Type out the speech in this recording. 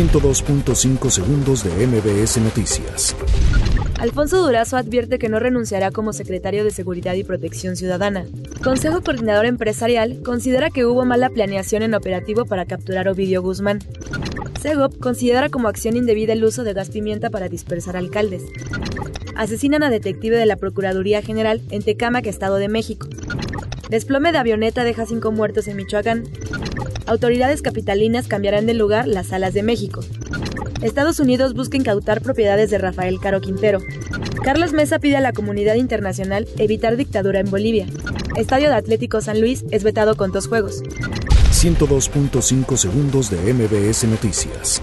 102.5 segundos de MBS Noticias. Alfonso Durazo advierte que no renunciará como secretario de Seguridad y Protección Ciudadana. Consejo Coordinador Empresarial considera que hubo mala planeación en operativo para capturar Ovidio Guzmán. Segop considera como acción indebida el uso de gas pimienta para dispersar alcaldes. Asesinan a detective de la Procuraduría General en Tecámac, Estado de México. Desplome de avioneta deja cinco muertos en Michoacán. Autoridades capitalinas cambiarán de lugar las salas de México. Estados Unidos busca incautar propiedades de Rafael Caro Quintero. Carlos Mesa pide a la comunidad internacional evitar dictadura en Bolivia. Estadio de Atlético San Luis es vetado con dos juegos. 102.5 segundos de MBS Noticias.